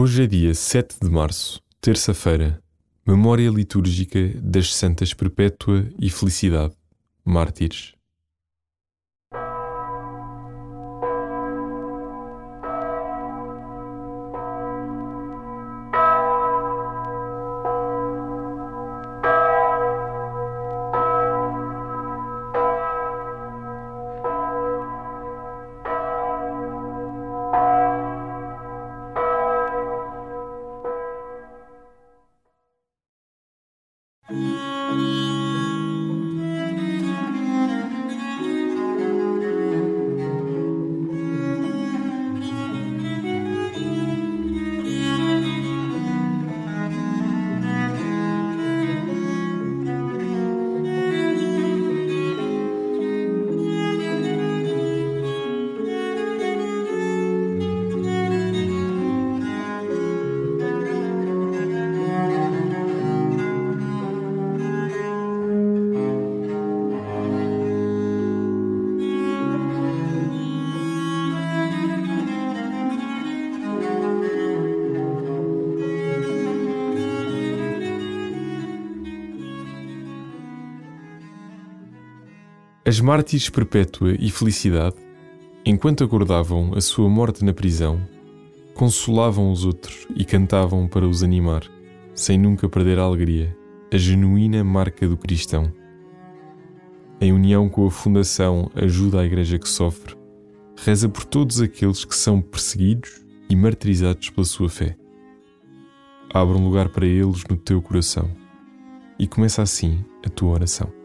Hoje é dia 7 de março, terça-feira, memória litúrgica das Santas Perpétua e Felicidade, mártires. As mártires Perpétua e Felicidade, enquanto aguardavam a sua morte na prisão, consolavam os outros e cantavam para os animar, sem nunca perder a alegria, a genuína marca do cristão. Em união com a Fundação Ajuda à Igreja que Sofre, reza por todos aqueles que são perseguidos e martirizados pela sua fé. Abre um lugar para eles no teu coração e começa assim a tua oração.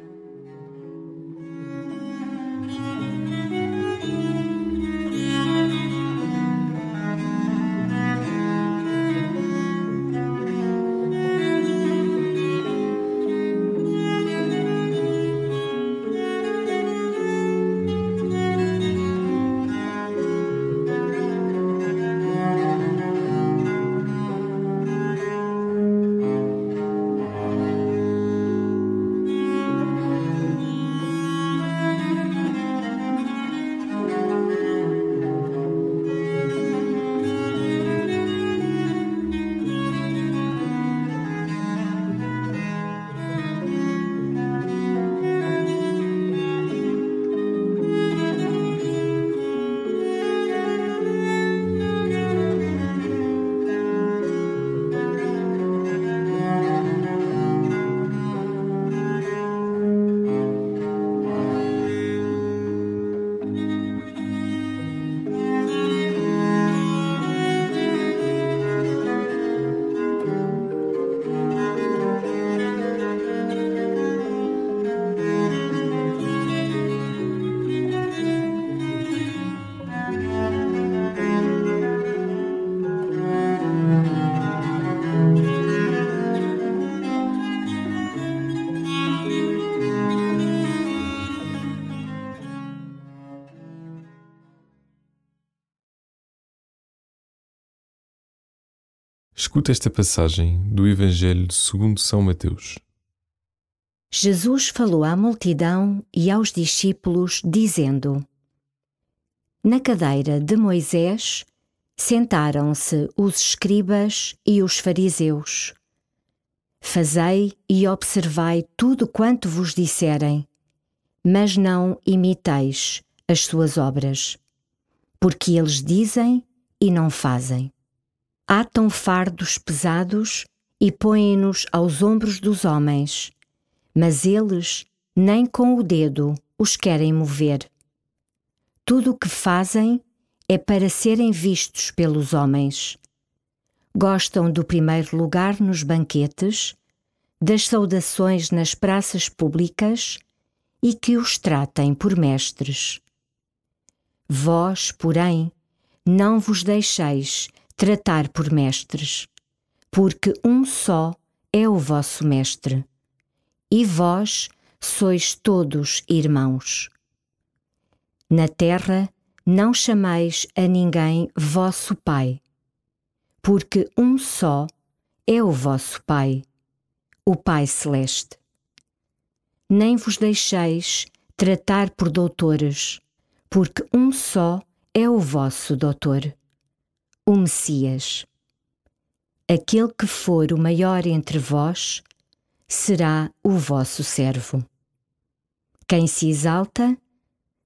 Escuta esta passagem do Evangelho segundo São Mateus. Jesus falou à multidão e aos discípulos, dizendo: Na cadeira de Moisés sentaram-se os escribas e os fariseus. Fazei e observai tudo quanto vos disserem, mas não imiteis as suas obras, porque eles dizem e não fazem atam fardos pesados e põem-nos aos ombros dos homens, mas eles nem com o dedo os querem mover. Tudo o que fazem é para serem vistos pelos homens. Gostam do primeiro lugar nos banquetes, das saudações nas praças públicas e que os tratem por mestres. Vós, porém, não vos deixeis tratar por mestres, porque um só é o vosso mestre, e vós sois todos irmãos. Na terra não chameis a ninguém vosso Pai, porque um só é o vosso Pai, o Pai Celeste. Nem vos deixeis tratar por doutores, porque um só é o vosso doutor o Messias. Aquele que for o maior entre vós será o vosso servo. Quem se exalta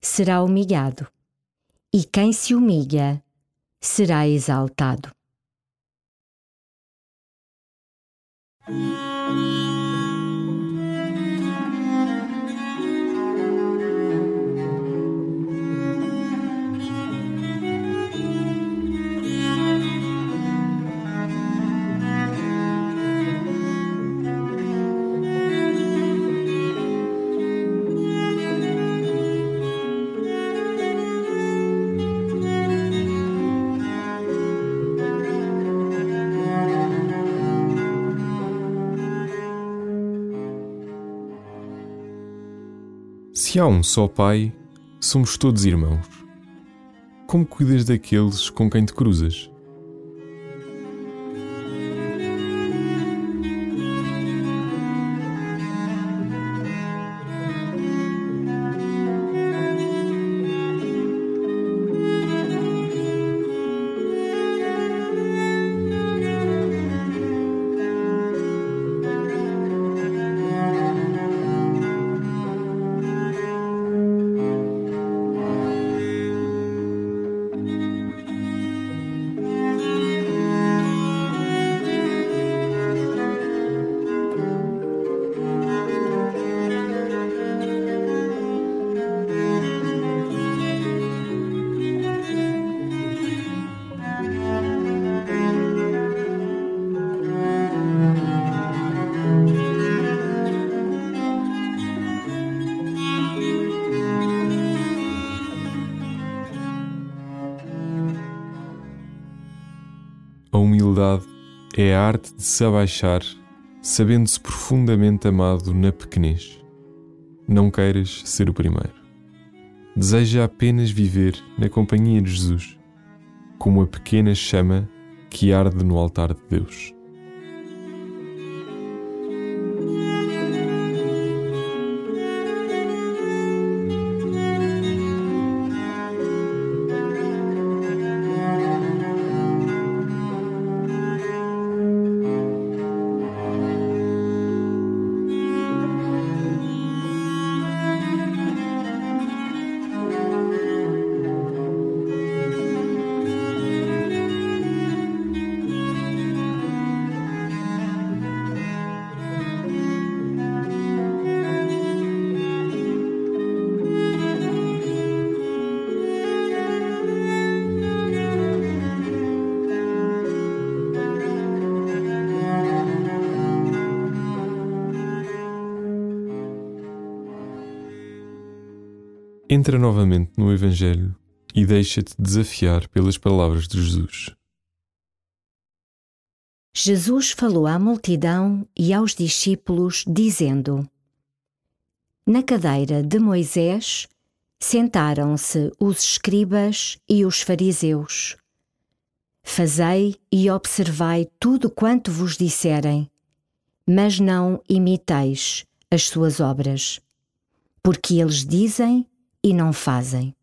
será humilhado, e quem se humilha será exaltado. Se há um só Pai, somos todos irmãos. Como cuidas daqueles com quem te cruzas? A humildade é a arte de se abaixar, sabendo-se profundamente amado na pequenez. Não queiras ser o primeiro. Deseja apenas viver na companhia de Jesus, como a pequena chama que arde no altar de Deus. Entra novamente no Evangelho e deixa-te desafiar pelas palavras de Jesus. Jesus falou à multidão e aos discípulos, dizendo: Na cadeira de Moisés sentaram-se os escribas e os fariseus. Fazei e observai tudo quanto vos disserem, mas não imiteis as suas obras, porque eles dizem e não fazem.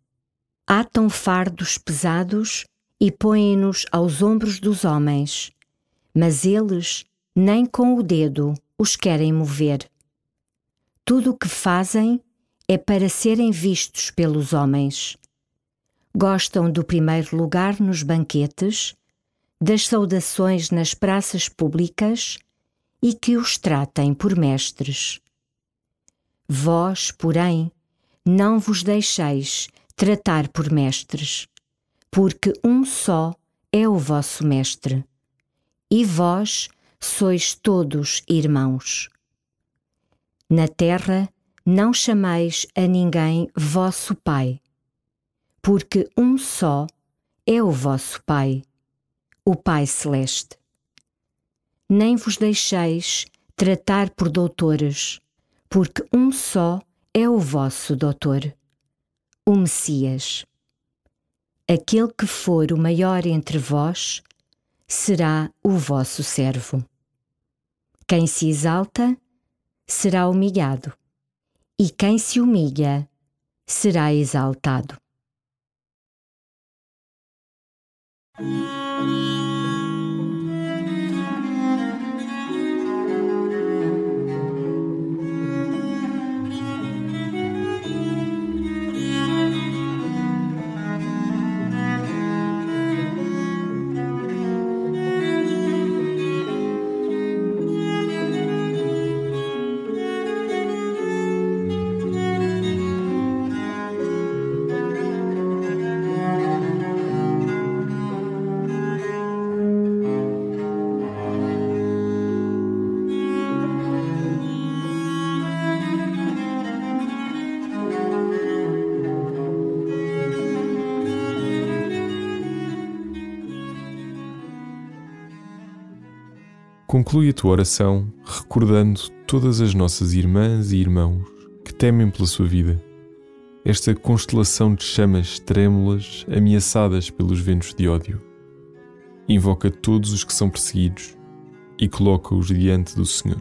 Atam fardos pesados e põem-nos aos ombros dos homens, mas eles nem com o dedo os querem mover. Tudo o que fazem é para serem vistos pelos homens. Gostam do primeiro lugar nos banquetes, das saudações nas praças públicas e que os tratem por mestres. Vós, porém, não vos deixeis tratar por mestres, porque um só é o vosso mestre, e vós sois todos irmãos. Na terra não chameis a ninguém vosso Pai, porque um só é o vosso Pai, o Pai Celeste. Nem vos deixeis tratar por doutores, porque um só é o vosso doutor, o Messias. Aquele que for o maior entre vós será o vosso servo. Quem se exalta será humilhado, e quem se humilha será exaltado. Conclui a tua oração recordando todas as nossas irmãs e irmãos que temem pela sua vida. Esta constelação de chamas trêmulas ameaçadas pelos ventos de ódio. Invoca todos os que são perseguidos e coloca-os diante do Senhor.